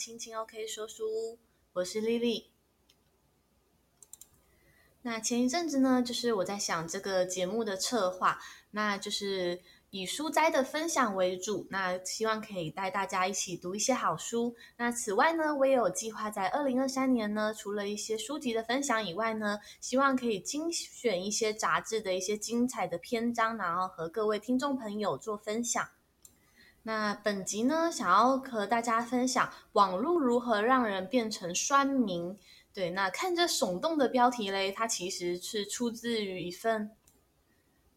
青青 OK 说书屋，我是丽丽。那前一阵子呢，就是我在想这个节目的策划，那就是以书斋的分享为主，那希望可以带大家一起读一些好书。那此外呢，我也有计划在二零二三年呢，除了一些书籍的分享以外呢，希望可以精选一些杂志的一些精彩的篇章，然后和各位听众朋友做分享。那本集呢，想要和大家分享网络如何让人变成酸民。对，那看着耸动的标题嘞，它其实是出自于一份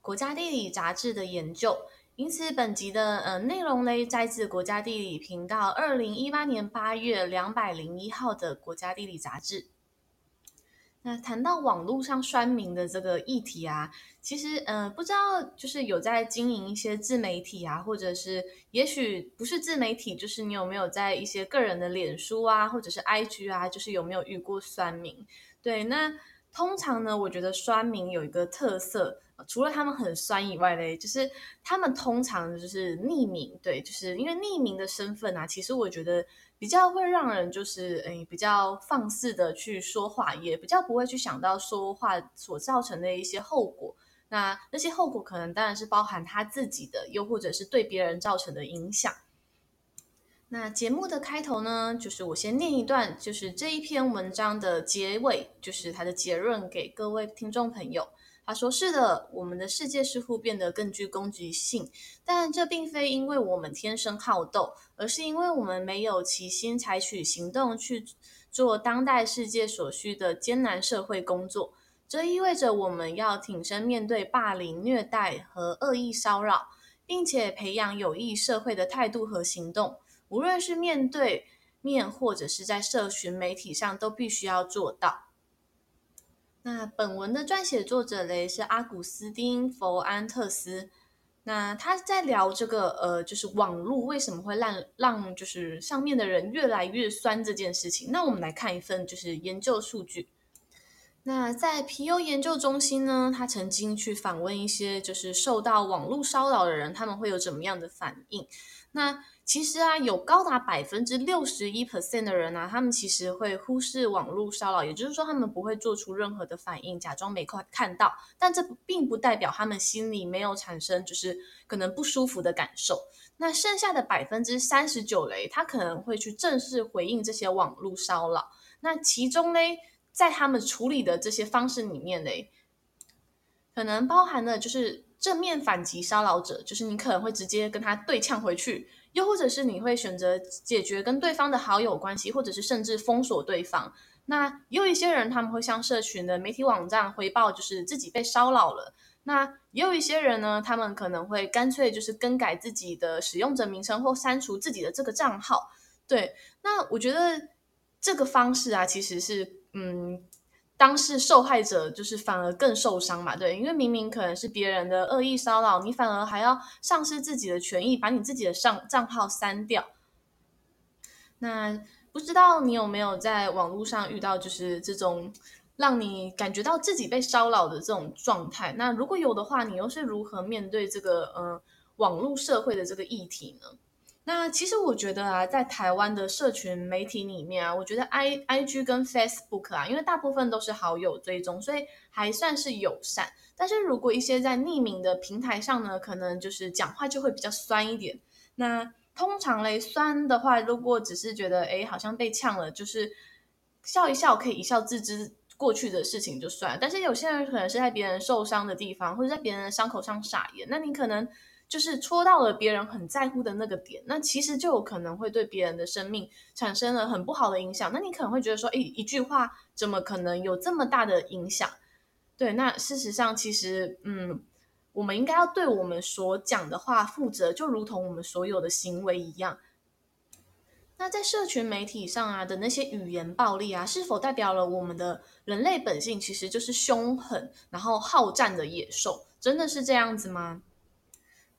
国家地理杂志的研究。因此，本集的呃内容嘞，摘自国家地理频道二零一八年八月两百零一号的国家地理杂志。那谈到网络上酸民的这个议题啊，其实呃不知道就是有在经营一些自媒体啊，或者是也许不是自媒体，就是你有没有在一些个人的脸书啊，或者是 IG 啊，就是有没有遇过酸民？对，那通常呢，我觉得酸民有一个特色，除了他们很酸以外嘞，就是他们通常就是匿名，对，就是因为匿名的身份啊，其实我觉得。比较会让人就是诶比较放肆的去说话，也比较不会去想到说话所造成的一些后果。那那些后果可能当然是包含他自己的，又或者是对别人造成的影响。那节目的开头呢，就是我先念一段，就是这一篇文章的结尾，就是它的结论给各位听众朋友。他说：“是的，我们的世界似乎变得更具攻击性，但这并非因为我们天生好斗，而是因为我们没有齐心采取行动去做当代世界所需的艰难社会工作。这意味着我们要挺身面对霸凌、虐待和恶意骚扰，并且培养有益社会的态度和行动。无论是面对面，或者是在社群媒体上，都必须要做到。”那本文的撰写作者嘞是阿古斯丁·佛安特斯。那他在聊这个呃，就是网络为什么会让让就是上面的人越来越酸这件事情。那我们来看一份就是研究数据。那在皮尤研究中心呢，他曾经去访问一些就是受到网络骚扰的人，他们会有怎么样的反应？那其实啊，有高达百分之六十一 percent 的人啊，他们其实会忽视网络骚扰，也就是说，他们不会做出任何的反应，假装没看看到。但这并不代表他们心里没有产生就是可能不舒服的感受。那剩下的百分之三十九嘞，他可能会去正式回应这些网络骚扰。那其中嘞，在他们处理的这些方式里面嘞，可能包含了就是正面反击骚扰者，就是你可能会直接跟他对呛回去。又或者是你会选择解决跟对方的好友关系，或者是甚至封锁对方。那也有一些人他们会向社群的媒体网站回报，就是自己被骚扰了。那也有一些人呢，他们可能会干脆就是更改自己的使用者名称或删除自己的这个账号。对，那我觉得这个方式啊，其实是嗯。当事受害者就是反而更受伤嘛，对，因为明明可能是别人的恶意骚扰，你反而还要丧失自己的权益，把你自己的上账号删掉。那不知道你有没有在网络上遇到就是这种让你感觉到自己被骚扰的这种状态？那如果有的话，你又是如何面对这个呃网络社会的这个议题呢？那其实我觉得啊，在台湾的社群媒体里面啊，我觉得 I I G 跟 Facebook 啊，因为大部分都是好友追踪，所以还算是友善。但是如果一些在匿名的平台上呢，可能就是讲话就会比较酸一点。那通常嘞，酸的话，如果只是觉得诶好像被呛了，就是笑一笑，可以一笑置之过去的事情就算了。但是有些人可能是在别人受伤的地方，或者在别人的伤口上撒盐，那你可能。就是戳到了别人很在乎的那个点，那其实就有可能会对别人的生命产生了很不好的影响。那你可能会觉得说，诶，一句话怎么可能有这么大的影响？对，那事实上，其实，嗯，我们应该要对我们所讲的话负责，就如同我们所有的行为一样。那在社群媒体上啊的那些语言暴力啊，是否代表了我们的人类本性其实就是凶狠，然后好战的野兽？真的是这样子吗？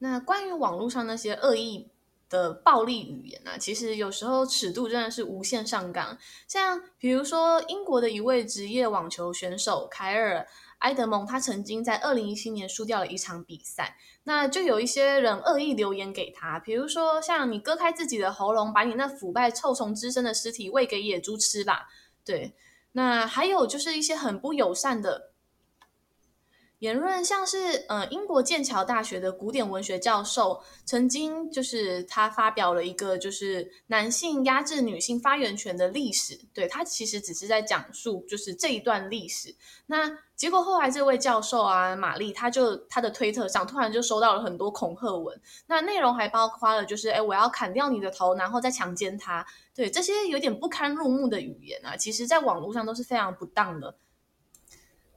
那关于网络上那些恶意的暴力语言啊，其实有时候尺度真的是无限上纲。像比如说，英国的一位职业网球选手凯尔埃德蒙他曾经在二零一七年输掉了一场比赛，那就有一些人恶意留言给他，比如说像你割开自己的喉咙，把你那腐败臭虫滋生的尸体喂给野猪吃吧，对，那还有就是一些很不友善的。言论像是，呃，英国剑桥大学的古典文学教授曾经就是他发表了一个就是男性压制女性发言权的历史，对，他其实只是在讲述就是这一段历史。那结果后来这位教授啊，玛丽，他就他的推特上突然就收到了很多恐吓文，那内容还包括了就是，哎，我要砍掉你的头，然后再强奸他，对，这些有点不堪入目的语言啊，其实在网络上都是非常不当的。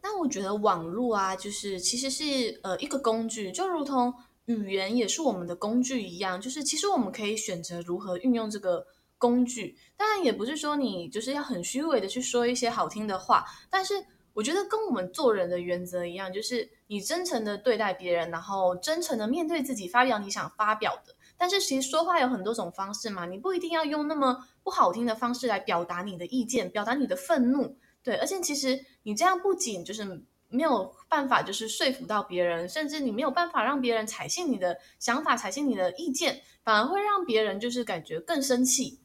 那我觉得网络啊，就是其实是呃一个工具，就如同语言也是我们的工具一样，就是其实我们可以选择如何运用这个工具。当然，也不是说你就是要很虚伪的去说一些好听的话，但是我觉得跟我们做人的原则一样，就是你真诚的对待别人，然后真诚的面对自己，发表你想发表的。但是其实说话有很多种方式嘛，你不一定要用那么不好听的方式来表达你的意见，表达你的愤怒。对，而且其实你这样不仅就是没有办法，就是说服到别人，甚至你没有办法让别人采信你的想法，采信你的意见，反而会让别人就是感觉更生气。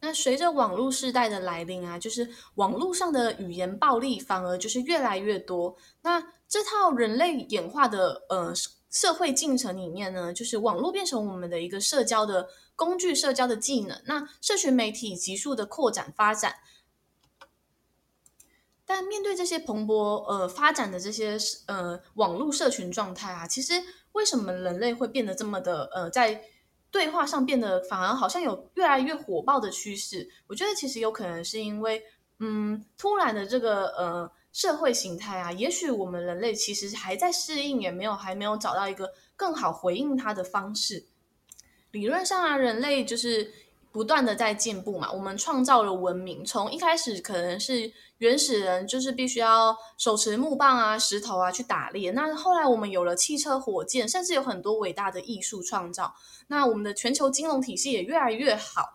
那随着网络时代的来临啊，就是网络上的语言暴力反而就是越来越多。那这套人类演化的呃社会进程里面呢，就是网络变成我们的一个社交的工具、社交的技能。那社群媒体急速的扩展发展。但面对这些蓬勃呃发展的这些呃网络社群状态啊，其实为什么人类会变得这么的呃在对话上变得反而好像有越来越火爆的趋势？我觉得其实有可能是因为嗯突然的这个呃社会形态啊，也许我们人类其实还在适应，也没有还没有找到一个更好回应它的方式。理论上啊，人类就是。不断的在进步嘛，我们创造了文明。从一开始可能是原始人，就是必须要手持木棒啊、石头啊去打猎。那后来我们有了汽车、火箭，甚至有很多伟大的艺术创造。那我们的全球金融体系也越来越好。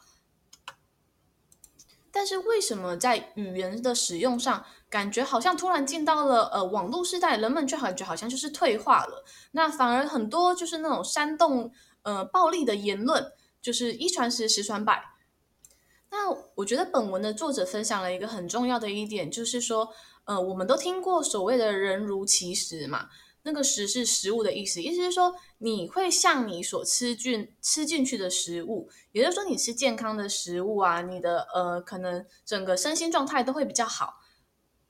但是为什么在语言的使用上，感觉好像突然进到了呃网络时代，人们就感觉好像就是退化了？那反而很多就是那种煽动呃暴力的言论。就是一传十，十传百。那我觉得本文的作者分享了一个很重要的一点，就是说，呃，我们都听过所谓的人如其食嘛，那个食是食物的意思，意思是说你会像你所吃进吃进去的食物，也就是说你吃健康的食物啊，你的呃可能整个身心状态都会比较好。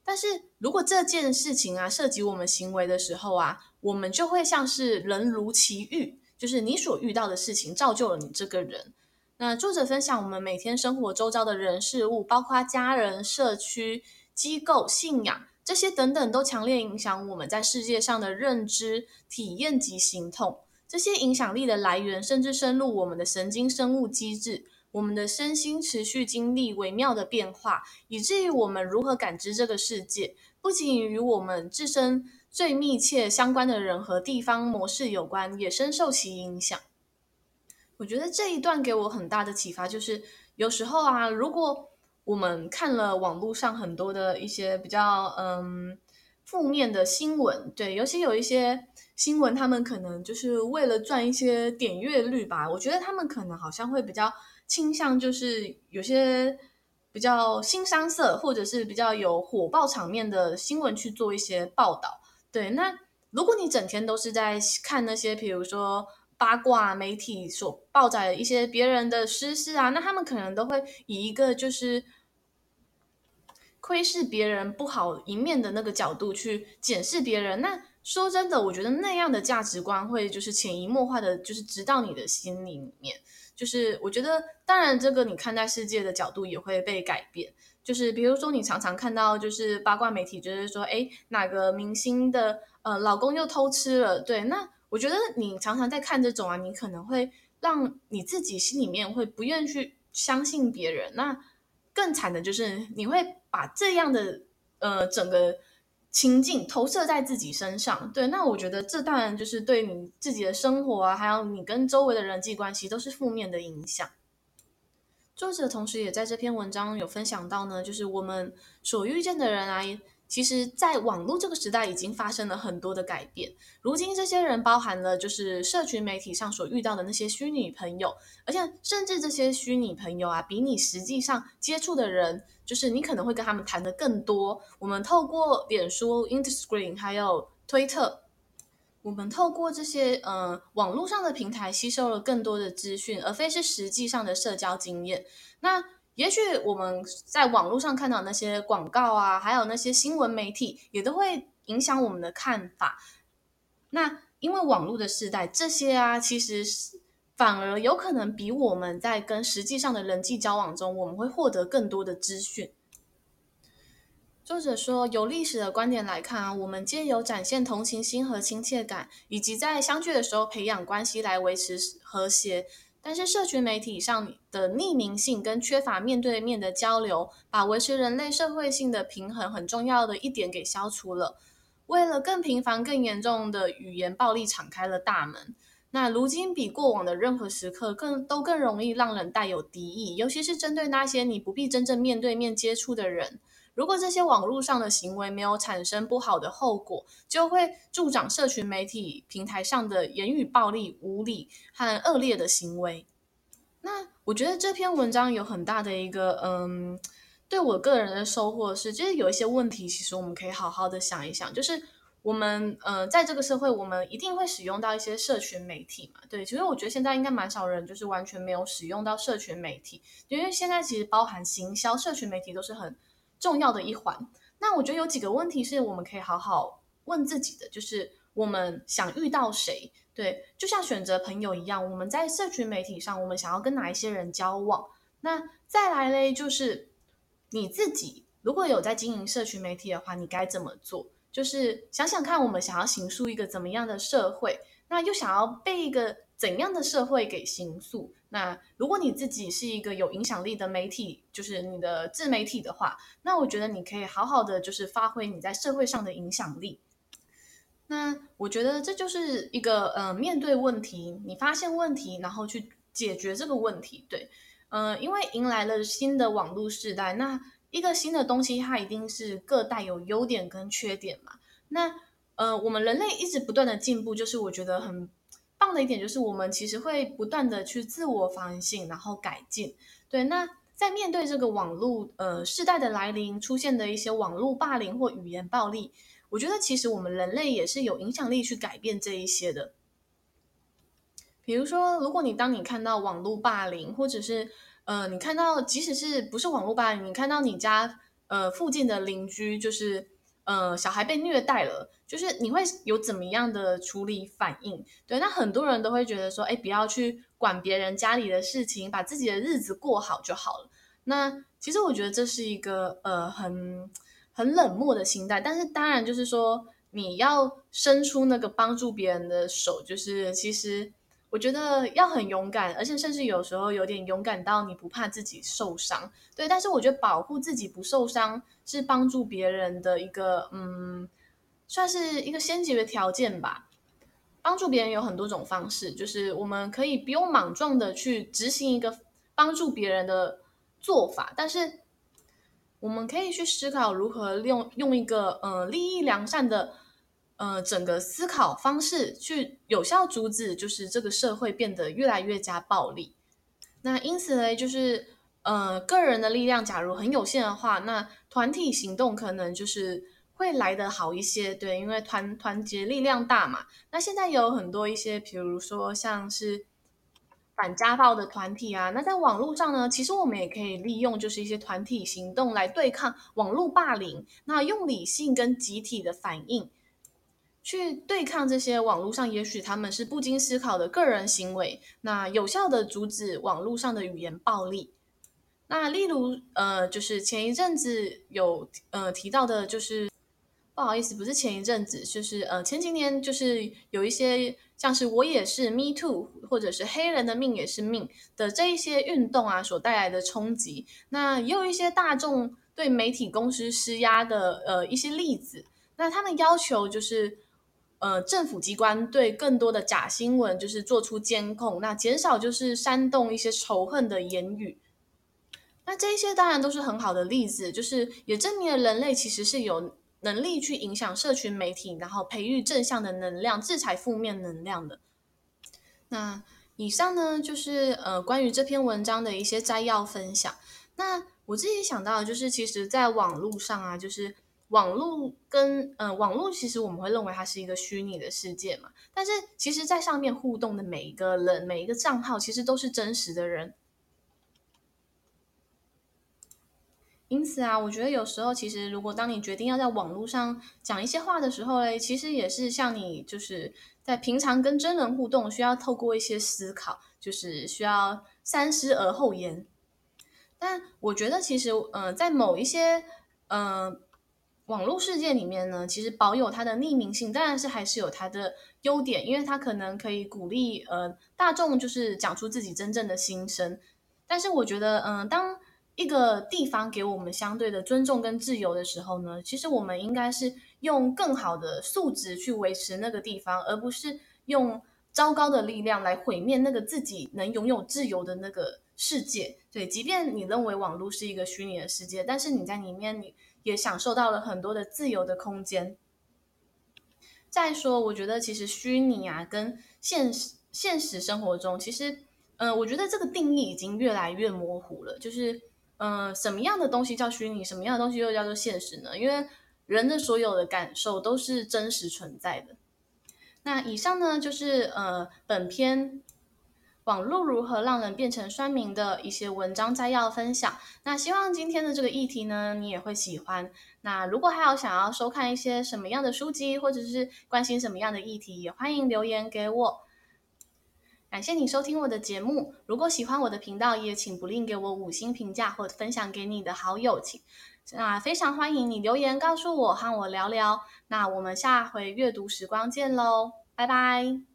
但是如果这件事情啊涉及我们行为的时候啊，我们就会像是人如其欲。就是你所遇到的事情造就了你这个人。那作者分享，我们每天生活周遭的人事物，包括家人、社区、机构、信仰这些等等，都强烈影响我们在世界上的认知、体验及行动。这些影响力的来源，甚至深入我们的神经生物机制，我们的身心持续经历微妙的变化，以至于我们如何感知这个世界，不仅与我们自身。最密切相关的人和地方模式有关，也深受其影响。我觉得这一段给我很大的启发，就是有时候啊，如果我们看了网络上很多的一些比较嗯负面的新闻，对，尤其有一些新闻，他们可能就是为了赚一些点阅率吧。我觉得他们可能好像会比较倾向，就是有些比较腥膻色，或者是比较有火爆场面的新闻去做一些报道。对，那如果你整天都是在看那些，比如说八卦媒体所报载的一些别人的私事啊，那他们可能都会以一个就是窥视别人不好一面的那个角度去检视别人。那说真的，我觉得那样的价值观会就是潜移默化的，就是直到你的心里面。就是我觉得，当然这个你看待世界的角度也会被改变。就是比如说，你常常看到就是八卦媒体，就是说，哎，哪个明星的呃老公又偷吃了？对，那我觉得你常常在看这种啊，你可能会让你自己心里面会不愿意去相信别人。那更惨的就是你会把这样的呃整个情境投射在自己身上。对，那我觉得这当然就是对你自己的生活啊，还有你跟周围的人际关系都是负面的影响。作者同时也在这篇文章有分享到呢，就是我们所遇见的人啊，其实，在网络这个时代，已经发生了很多的改变。如今，这些人包含了就是社群媒体上所遇到的那些虚拟朋友，而且甚至这些虚拟朋友啊，比你实际上接触的人，就是你可能会跟他们谈的更多。我们透过脸书、Instagram 还有推特，我们透过这些呃网络上的平台，吸收了更多的资讯，而非是实际上的社交经验。那也许我们在网络上看到那些广告啊，还有那些新闻媒体，也都会影响我们的看法。那因为网络的时代，这些啊，其实是反而有可能比我们在跟实际上的人际交往中，我们会获得更多的资讯。作者说，由历史的观点来看啊，我们借由展现同情心和亲切感，以及在相聚的时候培养关系来维持和谐。但是，社群媒体上的匿名性跟缺乏面对面的交流，把维持人类社会性的平衡很重要的一点给消除了。为了更频繁、更严重的语言暴力敞开了大门。那如今比过往的任何时刻更都更容易让人带有敌意，尤其是针对那些你不必真正面对面接触的人。如果这些网络上的行为没有产生不好的后果，就会助长社群媒体平台上的言语暴力、无理和恶劣的行为。那我觉得这篇文章有很大的一个，嗯，对我个人的收获是，就是有一些问题，其实我们可以好好的想一想。就是我们，呃，在这个社会，我们一定会使用到一些社群媒体嘛。对，其实我觉得现在应该蛮少人就是完全没有使用到社群媒体，因为现在其实包含行销，社群媒体都是很。重要的一环，那我觉得有几个问题是我们可以好好问自己的，就是我们想遇到谁？对，就像选择朋友一样，我们在社群媒体上，我们想要跟哪一些人交往？那再来嘞，就是你自己如果有在经营社群媒体的话，你该怎么做？就是想想看，我们想要形塑一个怎么样的社会，那又想要被一个怎样的社会给形塑？那如果你自己是一个有影响力的媒体，就是你的自媒体的话，那我觉得你可以好好的就是发挥你在社会上的影响力。那我觉得这就是一个呃，面对问题，你发现问题，然后去解决这个问题。对，呃，因为迎来了新的网络时代，那一个新的东西它一定是各带有优点跟缺点嘛。那呃，我们人类一直不断的进步，就是我觉得很。棒的一点就是，我们其实会不断的去自我反省，然后改进。对，那在面对这个网络呃世代的来临，出现的一些网络霸凌或语言暴力，我觉得其实我们人类也是有影响力去改变这一些的。比如说，如果你当你看到网络霸凌，或者是呃你看到即使是不是网络霸凌，你看到你家呃附近的邻居就是。呃，小孩被虐待了，就是你会有怎么样的处理反应？对，那很多人都会觉得说，哎，不要去管别人家里的事情，把自己的日子过好就好了。那其实我觉得这是一个呃很很冷漠的心态，但是当然就是说你要伸出那个帮助别人的手，就是其实。我觉得要很勇敢，而且甚至有时候有点勇敢到你不怕自己受伤，对。但是我觉得保护自己不受伤是帮助别人的一个，嗯，算是一个先决的条件吧。帮助别人有很多种方式，就是我们可以不用莽撞的去执行一个帮助别人的做法，但是我们可以去思考如何用用一个呃利益良善的。呃，整个思考方式去有效阻止，就是这个社会变得越来越加暴力。那因此呢，就是呃，个人的力量假如很有限的话，那团体行动可能就是会来得好一些。对，因为团团结力量大嘛。那现在有很多一些，比如说像是反家暴的团体啊，那在网络上呢，其实我们也可以利用就是一些团体行动来对抗网络霸凌。那用理性跟集体的反应。去对抗这些网络上，也许他们是不经思考的个人行为，那有效的阻止网络上的语言暴力。那例如，呃，就是前一阵子有呃提到的，就是不好意思，不是前一阵子，就是呃前几年，就是有一些像是我也是 Me Too，或者是黑人的命也是命的这一些运动啊所带来的冲击。那也有一些大众对媒体公司施压的呃一些例子，那他们要求就是。呃，政府机关对更多的假新闻就是做出监控，那减少就是煽动一些仇恨的言语。那这些当然都是很好的例子，就是也证明了人类其实是有能力去影响社群媒体，然后培育正向的能量，制裁负面能量的。那以上呢，就是呃关于这篇文章的一些摘要分享。那我自己想到的就是，其实在网络上啊，就是网络跟呃网络，其实我们会认为它是一个虚拟的世界嘛，但是其实在上面互动的每一个人，每一个账号，其实都是真实的人。因此啊，我觉得有时候其实，如果当你决定要在网络上讲一些话的时候嘞，其实也是像你就是在平常跟真人互动，需要透过一些思考，就是需要三思而后言。但我觉得其实，呃，在某一些呃网络世界里面呢，其实保有它的匿名性，当然是还是有它的优点，因为它可能可以鼓励呃大众就是讲出自己真正的心声。但是我觉得，嗯、当一个地方给我们相对的尊重跟自由的时候呢，其实我们应该是用更好的素质去维持那个地方，而不是用糟糕的力量来毁灭那个自己能拥有自由的那个世界。对，即便你认为网络是一个虚拟的世界，但是你在里面你也享受到了很多的自由的空间。再说，我觉得其实虚拟啊，跟现实现实生活中，其实，嗯、我觉得这个定义已经越来越模糊了，就是。嗯、什么样的东西叫虚拟？什么样的东西又叫做现实呢？因为人的所有的感受都是真实存在的。那以上呢，就是呃本篇网络如何让人变成酸民的一些文章摘要分享。那希望今天的这个议题呢，你也会喜欢。那如果还有想要收看一些什么样的书籍，或者是关心什么样的议题，也欢迎留言给我。感谢你收听我的节目。如果喜欢我的频道，也请不吝给我五星评价或者分享给你的好友。请那非常欢迎你留言告诉我，和我聊聊。那我们下回阅读时光见喽，拜拜。